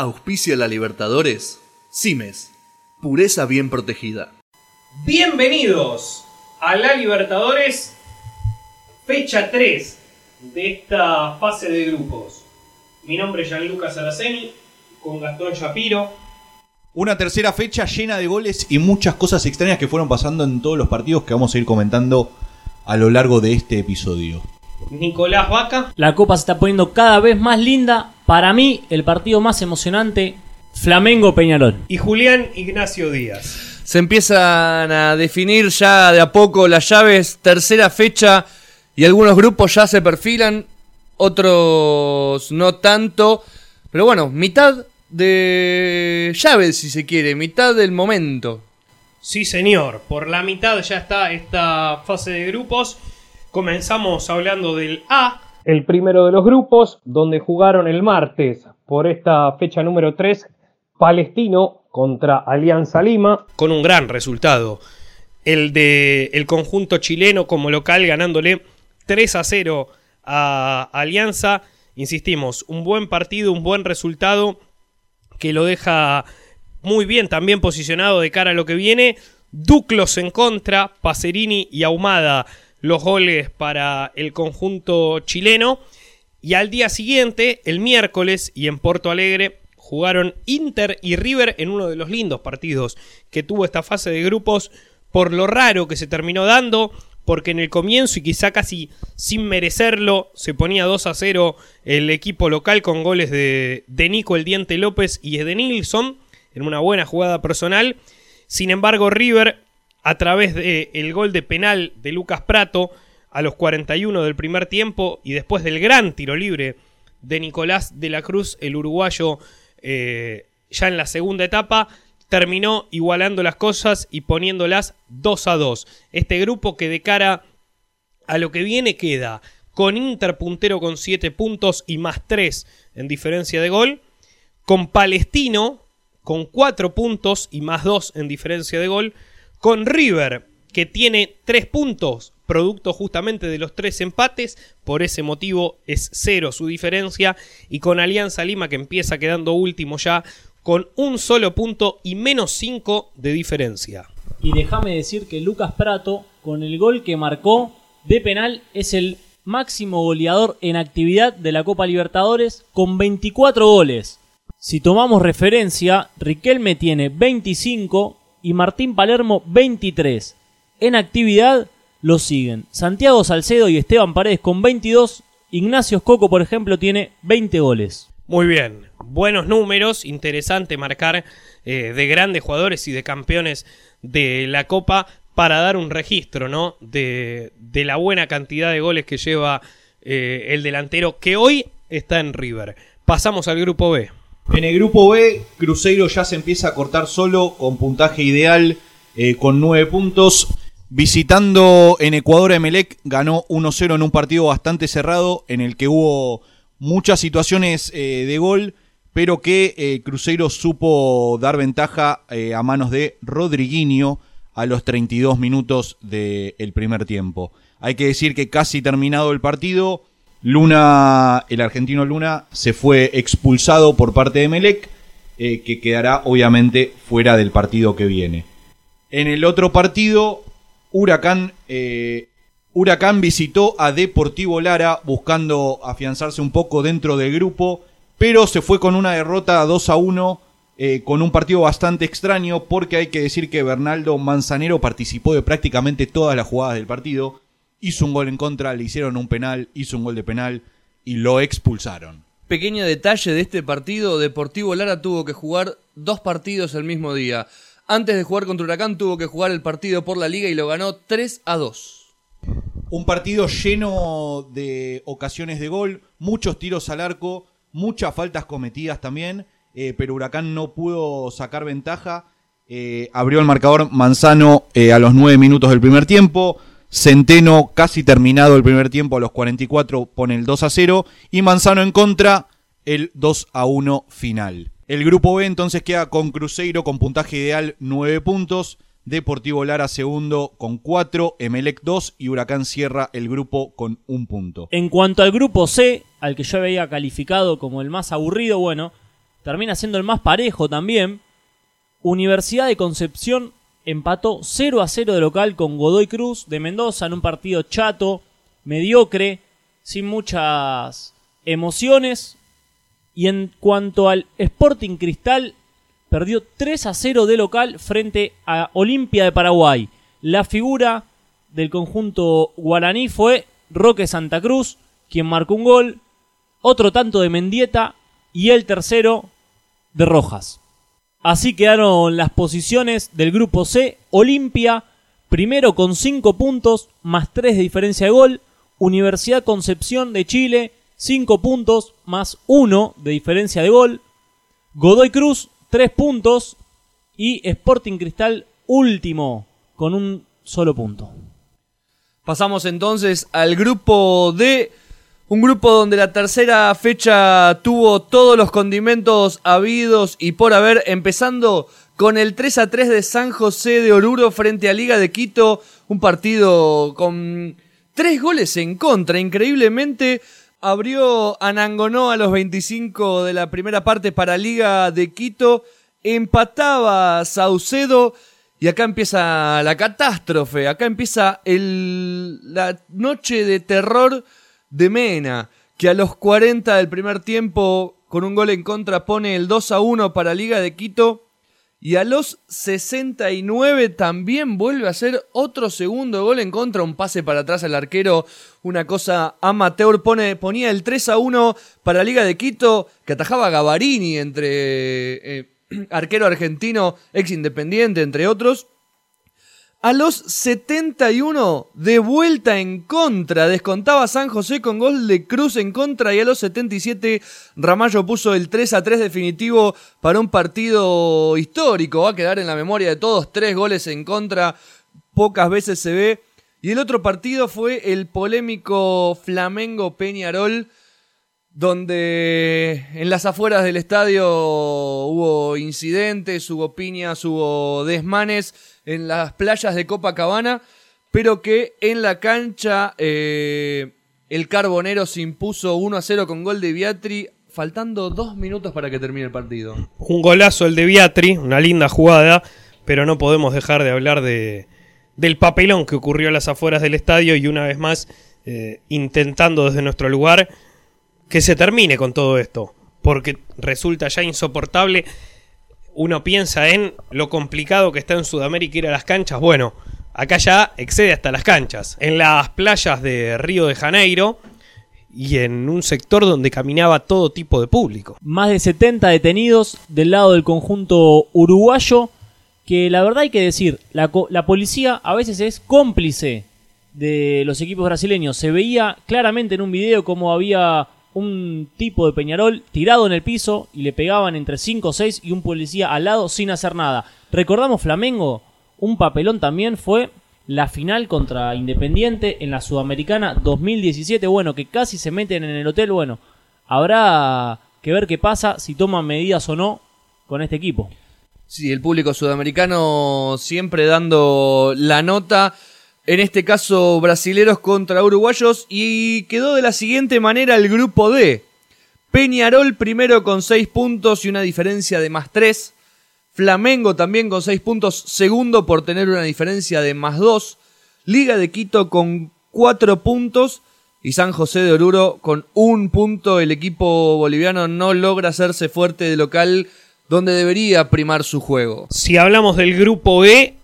Auspicia la Libertadores. Cimes. Pureza bien protegida. Bienvenidos a la Libertadores, fecha 3 de esta fase de grupos. Mi nombre es Gianluca Saraceni, con Gastón Shapiro. Una tercera fecha llena de goles y muchas cosas extrañas que fueron pasando en todos los partidos que vamos a ir comentando a lo largo de este episodio. Nicolás Vaca. La copa se está poniendo cada vez más linda. Para mí, el partido más emocionante, Flamengo Peñarol. Y Julián Ignacio Díaz. Se empiezan a definir ya de a poco las llaves, tercera fecha y algunos grupos ya se perfilan, otros no tanto. Pero bueno, mitad de llaves si se quiere, mitad del momento. Sí, señor. Por la mitad ya está esta fase de grupos. Comenzamos hablando del A, el primero de los grupos, donde jugaron el martes por esta fecha número 3 Palestino contra Alianza Lima, con un gran resultado. El de el conjunto chileno como local ganándole 3 a 0 a Alianza. Insistimos, un buen partido, un buen resultado que lo deja muy bien también posicionado de cara a lo que viene. Duclos en contra, Pacerini y Ahumada los goles para el conjunto chileno. Y al día siguiente, el miércoles, y en Porto Alegre, jugaron Inter y River en uno de los lindos partidos que tuvo esta fase de grupos, por lo raro que se terminó dando, porque en el comienzo y quizá casi sin merecerlo, se ponía 2 a 0 el equipo local con goles de, de Nico el Diente López y de Nilsson, en una buena jugada personal. Sin embargo, River a través del el gol de penal de Lucas Prato a los 41 del primer tiempo y después del gran tiro libre de Nicolás de la Cruz, el uruguayo, eh, ya en la segunda etapa, terminó igualando las cosas y poniéndolas 2 a 2. Este grupo que de cara a lo que viene queda con Inter puntero con 7 puntos y más 3 en diferencia de gol, con Palestino con 4 puntos y más 2 en diferencia de gol, con River, que tiene tres puntos, producto justamente de los tres empates, por ese motivo es cero su diferencia, y con Alianza Lima, que empieza quedando último ya, con un solo punto y menos cinco de diferencia. Y déjame decir que Lucas Prato, con el gol que marcó de penal, es el máximo goleador en actividad de la Copa Libertadores con 24 goles. Si tomamos referencia, Riquelme tiene 25, y Martín Palermo 23. En actividad lo siguen Santiago Salcedo y Esteban Paredes con 22. Ignacio Coco, por ejemplo, tiene 20 goles. Muy bien, buenos números, interesante marcar eh, de grandes jugadores y de campeones de la Copa para dar un registro, ¿no? De, la buena cantidad de goles que lleva eh, el delantero que hoy está en River. Pasamos al grupo B. En el grupo B, Cruzeiro ya se empieza a cortar solo con puntaje ideal eh, con 9 puntos. Visitando en Ecuador, Emelec ganó 1-0 en un partido bastante cerrado en el que hubo muchas situaciones eh, de gol, pero que eh, Cruzeiro supo dar ventaja a manos de Rodriguinho a los 32 minutos del primer tiempo. Hay que decir que casi terminado el partido, Luna, el argentino Luna, se fue expulsado por parte de Melec, eh, que quedará obviamente fuera del partido que viene. En el otro partido, Huracán, eh, Huracán visitó a Deportivo Lara buscando afianzarse un poco dentro del grupo, pero se fue con una derrota 2 a 1 eh, con un partido bastante extraño porque hay que decir que Bernaldo Manzanero participó de prácticamente todas las jugadas del partido hizo un gol en contra, le hicieron un penal, hizo un gol de penal y lo expulsaron. Pequeño detalle de este partido, Deportivo Lara tuvo que jugar dos partidos el mismo día. Antes de jugar contra Huracán tuvo que jugar el partido por la liga y lo ganó 3 a 2. Un partido lleno de ocasiones de gol, muchos tiros al arco, muchas faltas cometidas también, eh, pero Huracán no pudo sacar ventaja. Eh, abrió el marcador Manzano eh, a los 9 minutos del primer tiempo. Centeno, casi terminado el primer tiempo, a los 44 pone el 2 a 0. Y Manzano en contra, el 2 a 1 final. El grupo B entonces queda con Cruzeiro con puntaje ideal 9 puntos. Deportivo Lara segundo con 4, Emelec 2 y Huracán cierra el grupo con un punto. En cuanto al grupo C, al que yo había calificado como el más aburrido, bueno, termina siendo el más parejo también. Universidad de Concepción empató 0 a 0 de local con Godoy Cruz de Mendoza en un partido chato, mediocre, sin muchas emociones. Y en cuanto al Sporting Cristal, perdió 3 a 0 de local frente a Olimpia de Paraguay. La figura del conjunto guaraní fue Roque Santa Cruz, quien marcó un gol, otro tanto de Mendieta y el tercero de Rojas. Así quedaron las posiciones del grupo C. Olimpia, primero con 5 puntos, más 3 de diferencia de gol. Universidad Concepción de Chile, 5 puntos, más 1 de diferencia de gol. Godoy Cruz, 3 puntos. Y Sporting Cristal, último, con un solo punto. Pasamos entonces al grupo D. Un grupo donde la tercera fecha tuvo todos los condimentos habidos y por haber, empezando con el 3 a 3 de San José de Oruro frente a Liga de Quito. Un partido con tres goles en contra. Increíblemente abrió Anangonó a los 25 de la primera parte para Liga de Quito. Empataba Saucedo. Y acá empieza la catástrofe, acá empieza el, la noche de terror de Mena, que a los 40 del primer tiempo, con un gol en contra, pone el 2 a 1 para Liga de Quito. Y a los 69 también vuelve a hacer otro segundo gol en contra, un pase para atrás al arquero, una cosa amateur, pone, ponía el 3 a 1 para Liga de Quito, que atajaba Gavarini entre eh, arquero argentino, ex independiente, entre otros. A los 71, de vuelta en contra, descontaba San José con gol de Cruz en contra y a los 77 Ramallo puso el 3 a 3 definitivo para un partido histórico. Va a quedar en la memoria de todos, tres goles en contra, pocas veces se ve. Y el otro partido fue el polémico Flamengo Peñarol, donde en las afueras del estadio hubo incidentes, hubo piñas, hubo desmanes en las playas de Copacabana, pero que en la cancha eh, el Carbonero se impuso 1 a 0 con gol de Viatri, faltando dos minutos para que termine el partido. Un golazo el de Viatri, una linda jugada, pero no podemos dejar de hablar de, del papelón que ocurrió a las afueras del estadio y una vez más eh, intentando desde nuestro lugar que se termine con todo esto, porque resulta ya insoportable uno piensa en lo complicado que está en Sudamérica ir a las canchas. Bueno, acá ya excede hasta las canchas. En las playas de Río de Janeiro y en un sector donde caminaba todo tipo de público. Más de 70 detenidos del lado del conjunto uruguayo. Que la verdad hay que decir, la, la policía a veces es cómplice de los equipos brasileños. Se veía claramente en un video como había un tipo de Peñarol tirado en el piso y le pegaban entre 5 o 6 y un policía al lado sin hacer nada. Recordamos Flamengo, un papelón también fue la final contra Independiente en la Sudamericana 2017, bueno, que casi se meten en el hotel, bueno, habrá que ver qué pasa, si toman medidas o no con este equipo. Sí, el público sudamericano siempre dando la nota en este caso brasileros contra uruguayos, y quedó de la siguiente manera el grupo D. Peñarol primero con 6 puntos y una diferencia de más 3. Flamengo también con 6 puntos, segundo por tener una diferencia de más 2. Liga de Quito con 4 puntos y San José de Oruro con un punto. El equipo boliviano no logra hacerse fuerte de local donde debería primar su juego. Si hablamos del grupo E,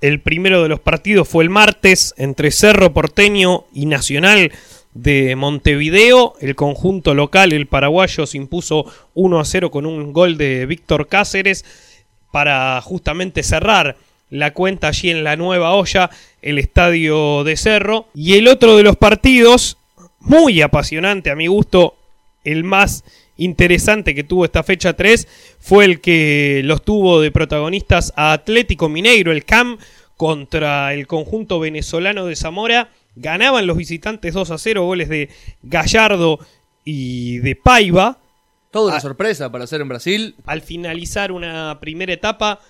el primero de los partidos fue el martes entre Cerro Porteño y Nacional de Montevideo. El conjunto local, el paraguayo, se impuso 1 a 0 con un gol de Víctor Cáceres para justamente cerrar la cuenta allí en la nueva olla, el estadio de Cerro. Y el otro de los partidos, muy apasionante a mi gusto, el más interesante que tuvo esta fecha 3 fue el que los tuvo de protagonistas a Atlético Mineiro, el CAM, contra el conjunto venezolano de Zamora. Ganaban los visitantes 2 a 0, goles de Gallardo y de Paiva. Toda una Ah. sorpresa para hacer en Brasil. Al finalizar una primera etapa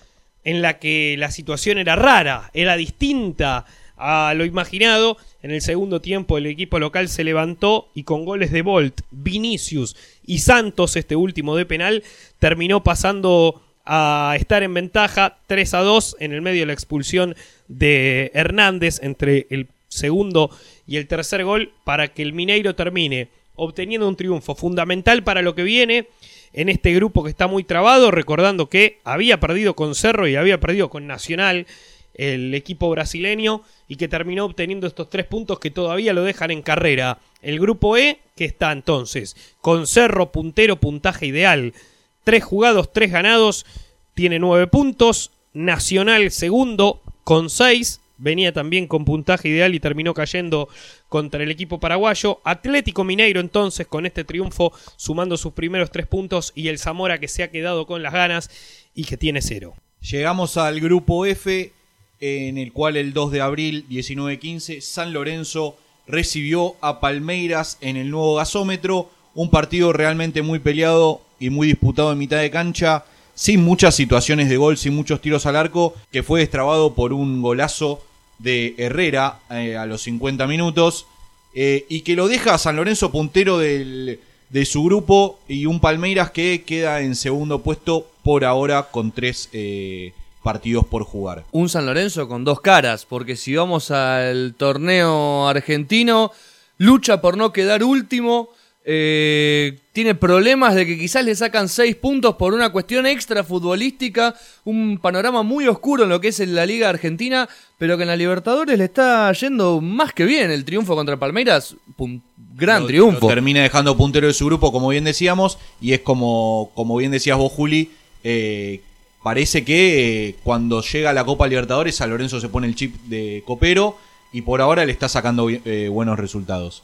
en la que la situación era rara, era distinta a lo imaginado. En el segundo tiempo el equipo local se levantó y con goles de Bolt, Vinicius y Santos, este último de penal, terminó pasando a estar en ventaja 3 a 2 en el medio de la expulsión de Hernández entre el segundo y el tercer gol para que el Mineiro termine obteniendo un triunfo fundamental para lo que viene en este grupo que está muy trabado, recordando que había perdido con Cerro y había perdido con Nacional el equipo brasileño y que terminó obteniendo estos tres puntos que todavía lo dejan en carrera. El grupo E, que está entonces con Cerro puntero, puntaje ideal, tres jugados, tres ganados, tiene nueve puntos, Nacional segundo con seis, venía también con puntaje ideal y terminó cayendo contra el equipo paraguayo. Atlético Mineiro entonces con este triunfo sumando sus primeros tres puntos y el Zamora que se ha quedado con las ganas y que tiene cero. Llegamos al grupo F en el cual el 2 de abril 1915 San Lorenzo recibió a Palmeiras en el nuevo gasómetro, un partido realmente muy peleado y muy disputado en mitad de cancha, sin muchas situaciones de gol, sin muchos tiros al arco, que fue destrabado por un golazo de Herrera eh, a los 50 minutos eh, y que lo deja a San Lorenzo puntero del, de su grupo y un Palmeiras que queda en segundo puesto por ahora con tres eh, partidos por jugar. Un San Lorenzo con dos caras, porque si vamos al torneo argentino, lucha por no quedar último, eh, tiene problemas de que quizás le sacan seis puntos por una cuestión extra futbolística, un panorama muy oscuro en lo que es en la Liga Argentina, pero que en la Libertadores le está yendo más que bien el triunfo contra Palmeiras, gran Lo- triunfo. lo termina dejando puntero de su grupo, como bien decíamos, y es como, como bien decías vos, Juli, eh, parece que eh, cuando llega la Copa Libertadores, San Lorenzo se pone el chip de copero y por ahora le está sacando eh, buenos resultados.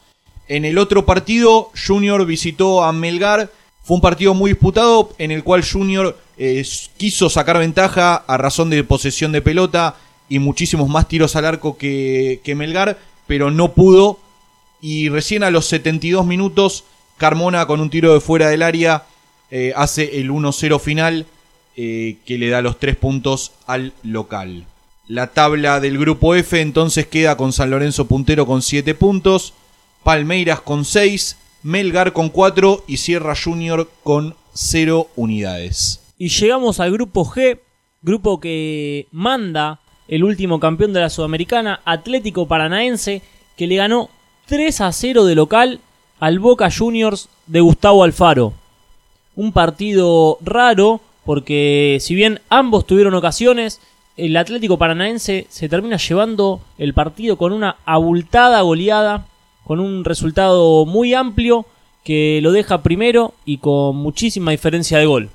En el otro partido, Junior visitó a Melgar. Fue un partido muy disputado en el cual Junior eh, quiso sacar ventaja a razón de posesión de pelota y muchísimos más tiros al arco que, Melgar, pero no pudo. Y recién a los 72 minutos, Carmona con un tiro de fuera del área hace el 1-0 final eh, que le da los tres puntos al local. La tabla del grupo F entonces queda con San Lorenzo puntero con 7 puntos, Palmeiras con 6, Melgar con 4 y Sierra Junior con 0 unidades. Y llegamos al grupo G, grupo que manda el último campeón de la Sudamericana, Atlético Paranaense, que le ganó 3 a 0 de local al Boca Juniors de Gustavo Alfaro. Un partido raro, porque si bien ambos tuvieron ocasiones, el Atlético Paranaense se termina llevando el partido con una abultada goleada, con un resultado muy amplio que lo deja primero y con muchísima diferencia de gol.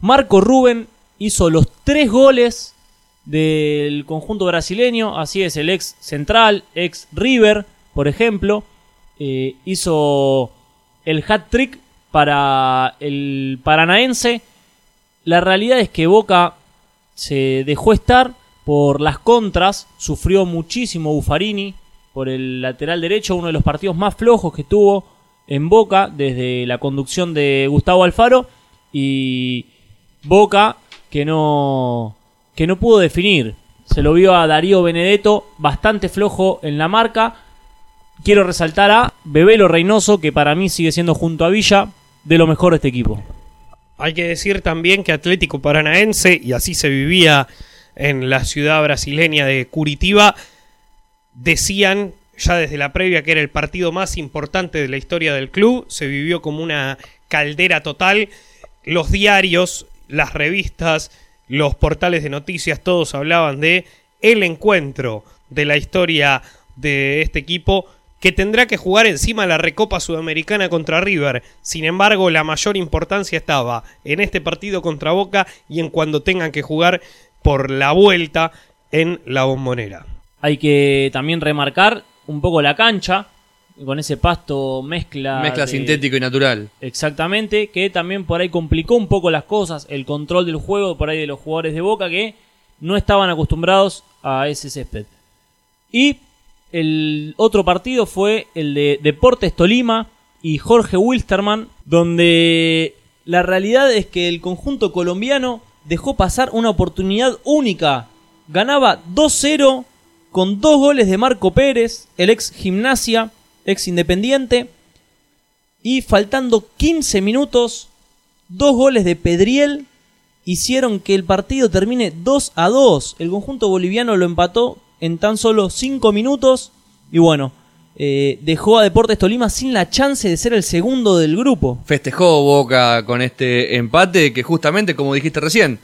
Marco Rubén hizo los tres goles del conjunto brasileño, así es, el ex Central, ex River, por ejemplo, eh, hizo el hat-trick para el paranaense. La realidad es que Boca se dejó estar por las contras, sufrió muchísimo Buffarini por el lateral derecho, uno de los partidos más flojos que tuvo en Boca desde la conducción de Gustavo Alfaro y Boca que no que no pudo definir. Se lo vio a Darío Benedetto bastante flojo en la marca. Quiero resaltar a Bebelo Reynoso que para mí sigue siendo junto a Villa de lo mejor de este equipo. Hay que decir también que Atlético Paranaense, y así se vivía en la ciudad brasileña de Curitiba, decían ya desde la previa que era el partido más importante de la historia del club, se vivió como una caldera total, los diarios, las revistas, los portales de noticias, todos hablaban de el encuentro de la historia de este equipo que tendrá que jugar encima la Recopa Sudamericana contra River. Sin embargo, la mayor importancia estaba en este partido contra Boca y en cuando tengan que jugar por la vuelta en la bombonera. Hay que también remarcar un poco la cancha, con ese pasto mezcla. Mezcla de- sintético y natural. Exactamente, que también por ahí complicó un poco las cosas, el control del juego por ahí de los jugadores de Boca que no estaban acostumbrados a ese césped. Y el otro partido fue el de Deportes Tolima y Jorge Wilstermann, donde la realidad es que el conjunto colombiano dejó pasar una oportunidad única. Ganaba 2-0 con dos goles de Marco Pérez, el ex gimnasia, ex independiente, y faltando 15 minutos, dos goles de Pedriel hicieron que el partido termine 2 a 2. El conjunto boliviano lo empató en tan solo 5 minutos y bueno, eh, dejó a Deportes Tolima sin la chance de ser el segundo del grupo. Festejó Boca con este empate que justamente, como dijiste recién,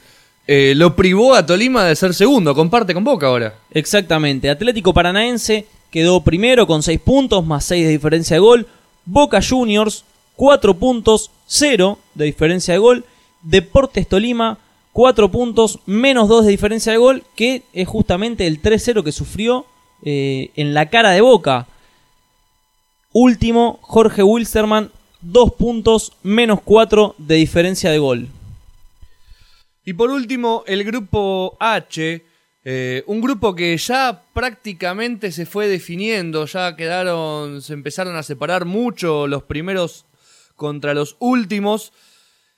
eh, lo privó a Tolima de ser segundo. Comparte con Boca ahora. Exactamente. Atlético Paranaense quedó primero con 6 puntos más 6 de diferencia de gol. Boca Juniors 4 puntos, 0 de diferencia de gol. Deportes Tolima 4 puntos, menos 2 de diferencia de gol, que es justamente el 3-0 que sufrió eh, en la cara de Boca. Último, Jorge Wilstermann, 2 puntos, menos 4 de diferencia de gol. Y por último, el grupo H, eh, un grupo que ya prácticamente se fue definiendo, ya quedaron, se empezaron a separar mucho los primeros contra los últimos.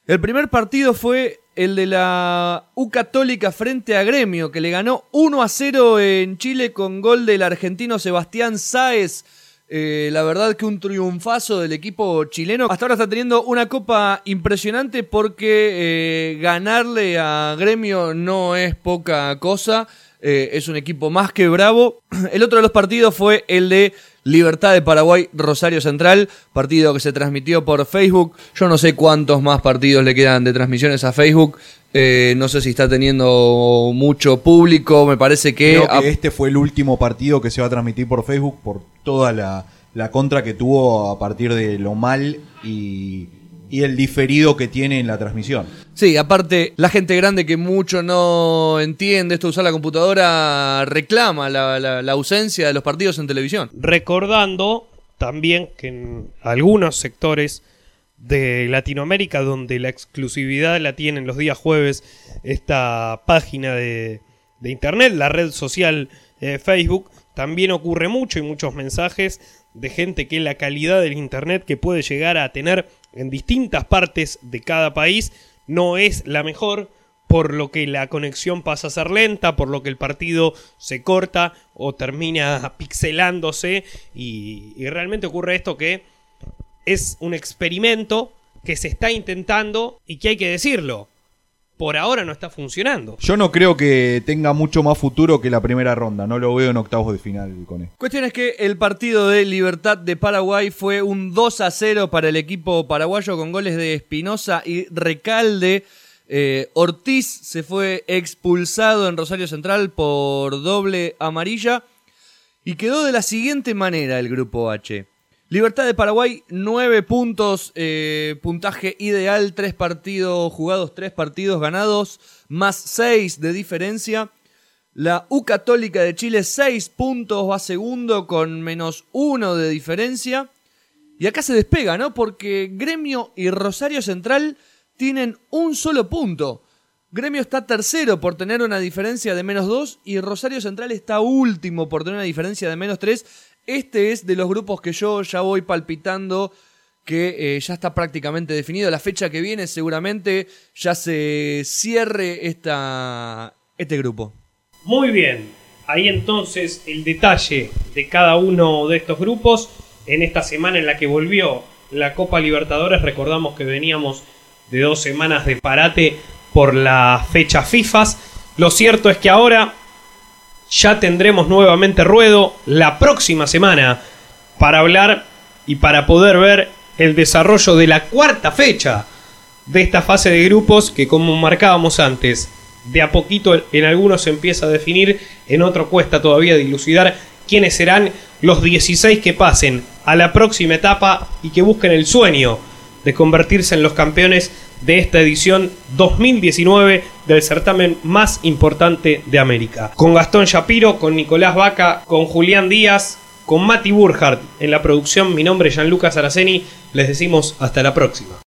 El primer partido fue el de la U Católica frente a Gremio, que le ganó 1 a 0 en Chile con gol del argentino Sebastián Sáez. Eh, la verdad que un triunfazo del equipo chileno. Hasta ahora está teniendo una copa impresionante porque eh, ganarle a Gremio no es poca cosa. Eh, es un equipo más que bravo. El otro de los partidos fue el de Libertad de Paraguay, Rosario Central, partido que se transmitió por Facebook. Yo no sé cuántos más partidos le quedan de transmisiones a Facebook. Eh, no sé si está teniendo mucho público. Me parece que. Creo que este fue el último partido que se va a transmitir por Facebook por toda la, la contra que tuvo a partir de lo mal y, y el diferido que tiene en la transmisión. Sí, aparte, la gente grande que mucho no entiende esto de usar la computadora reclama la, la- la ausencia de los partidos en televisión. Recordando también que en algunos sectores de Latinoamérica, donde la exclusividad la tienen los días jueves, esta página de, de internet, la red social eh, Facebook, también ocurre mucho y muchos mensajes de gente que la calidad del internet que puede llegar a tener en distintas partes de cada país no es la mejor, por lo que la conexión pasa a ser lenta, por lo que el partido se corta o termina pixelándose y, realmente ocurre esto que es un experimento que se está intentando y que hay que decirlo, por ahora no está funcionando. Yo no creo que tenga mucho más futuro que la primera ronda. No lo veo en octavos de final con esto. Cuestión es que el partido de Libertad de Paraguay fue un 2 a 0 para el equipo paraguayo con goles de Espinosa y Recalde. Eh, Ortiz se fue expulsado en Rosario Central por doble amarilla y quedó de la siguiente manera el grupo H. Libertad de Paraguay, 9 puntos, eh, puntaje ideal, 3 partidos jugados, 3 partidos ganados, más 6 de diferencia. La U Católica de Chile, 6 puntos, va segundo con menos 1 de diferencia. Y acá se despega, ¿no? Porque Gremio y Rosario Central tienen un solo punto. Gremio está tercero por tener una diferencia de menos 2 y Rosario Central está último por tener una diferencia de menos 3. Este es de los grupos que yo ya voy palpitando que eh, ya está prácticamente definido. La fecha que viene seguramente ya se cierre esta, este grupo. Muy bien, ahí entonces el detalle de cada uno de estos grupos en esta semana en la que volvió la Copa Libertadores. Recordamos que veníamos de dos semanas de parate por la fecha FIFAs. Lo cierto es que ahora ya tendremos nuevamente ruedo la próxima semana para hablar y para poder ver el desarrollo de la cuarta fecha de esta fase de grupos que como marcábamos antes, de a poquito en algunos se empieza a definir, en otro cuesta todavía dilucidar quiénes serán los 16 que pasen a la próxima etapa y que busquen el sueño de convertirse en los campeones de esta edición 2019 del certamen más importante de América. Con Gastón Shapiro, con Nicolás Vaca, con Julián Díaz, con Mati Burhardt en la producción, mi nombre es Gianluca Saraceni, les decimos hasta la próxima.